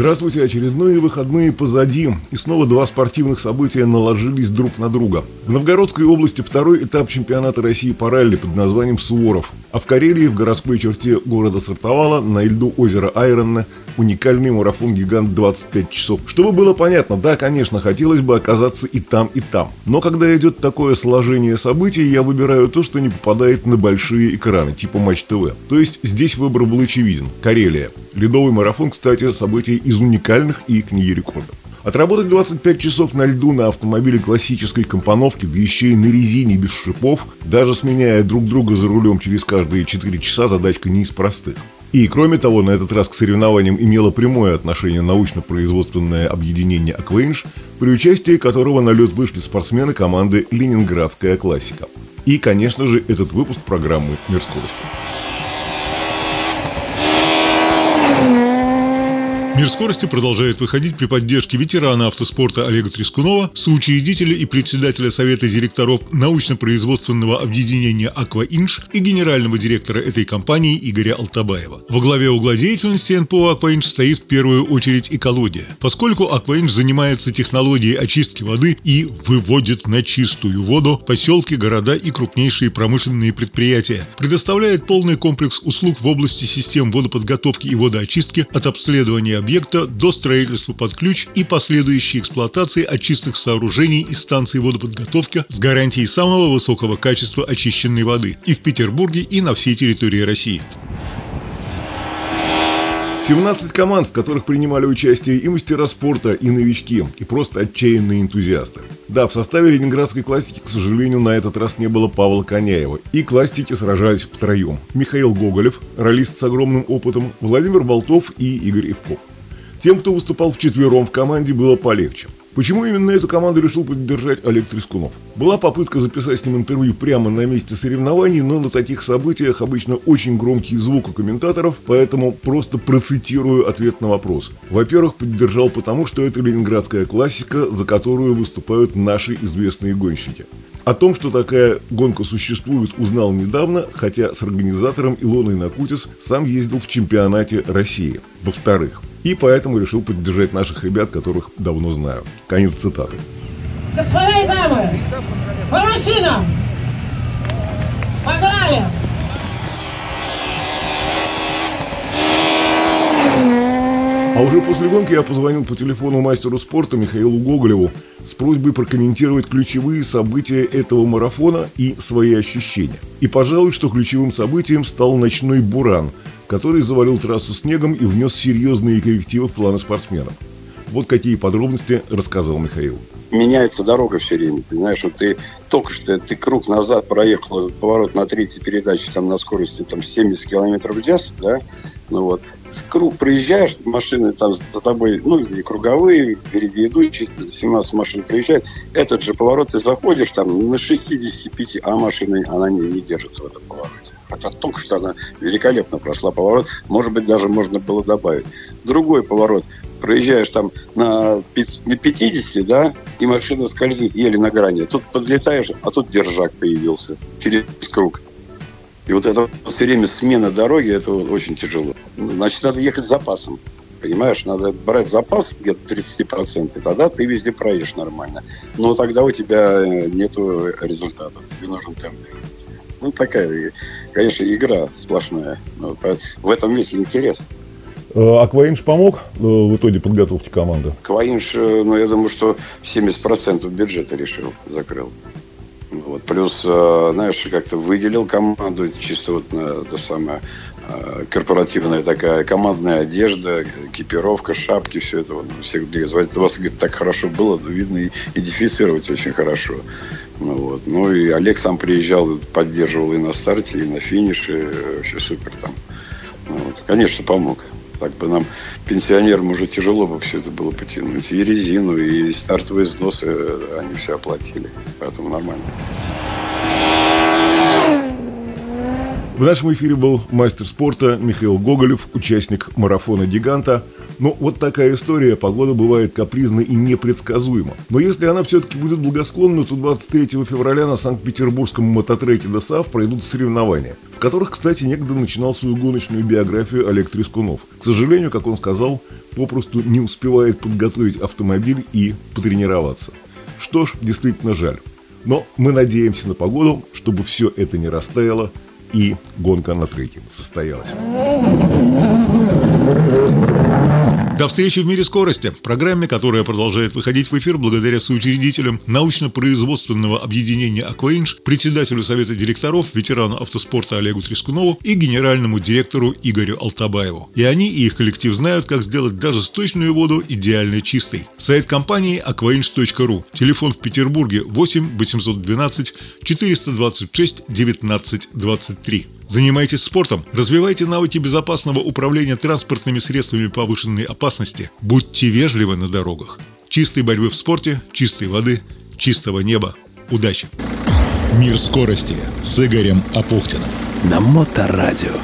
Здравствуйте, очередные выходные позади, и снова два спортивных события наложились друг на друга. В Новгородской области второй этап чемпионата России по ралли под названием «Суворов», а в Карелии, в городской черте города Сартовала, на льду озера Айронна, уникальный марафон-гигант 25 часов. Чтобы было понятно, да, конечно, хотелось бы оказаться и там, и там. Но когда идет такое сложение событий, я выбираю то, что не попадает на большие экраны, типа Матч ТВ. То есть здесь выбор был очевиден. Карелия. Ледовый марафон, кстати, событие из уникальных и книги рекордов. Отработать 25 часов на льду на автомобиле классической компоновки, да еще и на резине без шипов, даже сменяя друг друга за рулем через каждые 4 часа, задачка не из простых. И, кроме того, на этот раз к соревнованиям имело прямое отношение научно-производственное объединение «Аквейнш», при участии которого на лед вышли спортсмены команды «Ленинградская классика». И, конечно же, этот выпуск программы «Мир скорости». Мир скорости продолжает выходить при поддержке ветерана автоспорта Олега Трескунова, соучредителя и председателя Совета директоров научно-производственного объединения «Акваинж» и генерального директора этой компании Игоря Алтабаева. Во главе угла деятельности НПО «Акваинж» стоит в первую очередь экология, поскольку «Акваинж» занимается технологией очистки воды и выводит на чистую воду поселки, города и крупнейшие промышленные предприятия, предоставляет полный комплекс услуг в области систем водоподготовки и водоочистки от обследования объектов объекта до строительства под ключ и последующей эксплуатации очистных сооружений и станций водоподготовки с гарантией самого высокого качества очищенной воды и в Петербурге, и на всей территории России. 17 команд, в которых принимали участие и мастера спорта, и новички, и просто отчаянные энтузиасты. Да, в составе ленинградской классики, к сожалению, на этот раз не было Павла Коняева. И классики сражались втроем. Михаил Гоголев, ролист с огромным опытом, Владимир Болтов и Игорь Ивков. Тем, кто выступал вчетвером в команде, было полегче. Почему именно эту команду решил поддержать Олег Трескунов? Была попытка записать с ним интервью прямо на месте соревнований, но на таких событиях обычно очень громкий звук у комментаторов, поэтому просто процитирую ответ на вопрос. Во-первых, поддержал потому, что это ленинградская классика, за которую выступают наши известные гонщики. О том, что такая гонка существует, узнал недавно, хотя с организатором Илоной Накутис сам ездил в чемпионате России. Во-вторых, и поэтому решил поддержать наших ребят, которых давно знаю. Конец цитаты. Господа и дамы, по машинам! Погнали! А уже после гонки я позвонил по телефону мастеру спорта Михаилу Гоголеву с просьбой прокомментировать ключевые события этого марафона и свои ощущения. И, пожалуй, что ключевым событием стал ночной «Буран», который завалил трассу снегом и внес серьезные коррективы в планы спортсменов. Вот какие подробности рассказал Михаил. Меняется дорога все время, понимаешь, вот ты только что ты круг назад проехал, поворот на третьей передаче там на скорости там 70 км в час, да, ну вот, в круг проезжаешь, машины там за тобой, ну, и круговые, впереди идущие, 17 машин проезжают, этот же поворот ты заходишь там на 65, а машины, она не, не держится в этом повороте. Хотя только что она великолепно прошла поворот. Может быть, даже можно было добавить. Другой поворот. Проезжаешь там на 50, да, и машина скользит еле на грани. Тут подлетаешь, а тут держак появился через круг. И вот это все время смена дороги, это очень тяжело. Значит, надо ехать с запасом. Понимаешь, надо брать запас где-то 30%, и тогда ты везде проедешь нормально. Но тогда у тебя нет результата. Тебе нужен темп. Ну, такая, конечно, игра сплошная. Ну, в этом месте интерес. Э, Акваинж помог э, в итоге подготовке команды? Акваинж, э, ну, я думаю, что 70% бюджета решил, закрыл. Вот. Плюс, знаешь, как-то выделил команду, чисто вот на то самое корпоративная такая командная одежда, экипировка, шапки, все это вот, всех. У вас говорит, так хорошо было, видно, и идентифицировать очень хорошо. Вот. ну и Олег сам приезжал, поддерживал и на старте, и на финише. Вообще супер там. Ну, вот. Конечно, помог. Так бы нам, пенсионерам, уже тяжело бы все это было потянуть. И резину, и стартовые взносы они все оплатили. Поэтому нормально. В нашем эфире был мастер спорта Михаил Гоголев, участник марафона «Гиганта». Ну, вот такая история. Погода бывает капризна и непредсказуема. Но если она все-таки будет благосклонна, то 23 февраля на Санкт-Петербургском мототреке ДОСАВ пройдут соревнования, в которых, кстати, некогда начинал свою гоночную биографию Олег Трескунов. К сожалению, как он сказал, попросту не успевает подготовить автомобиль и потренироваться. Что ж, действительно жаль. Но мы надеемся на погоду, чтобы все это не растаяло и гонка на треке состоялась. До встречи в мире скорости. В программе, которая продолжает выходить в эфир благодаря соучредителям научно-производственного объединения «Акваинж», председателю Совета директоров, ветерану автоспорта Олегу Трескунову и генеральному директору Игорю Алтабаеву. И они, и их коллектив знают, как сделать даже сточную воду идеально чистой. Сайт компании aquainch.ru. Телефон в Петербурге 8 812 426 19 23. Занимайтесь спортом, развивайте навыки безопасного управления транспортными средствами повышенной опасности, будьте вежливы на дорогах. Чистой борьбы в спорте, чистой воды, чистого неба. Удачи! Мир скорости с Игорем Апухтиным. На Моторадио.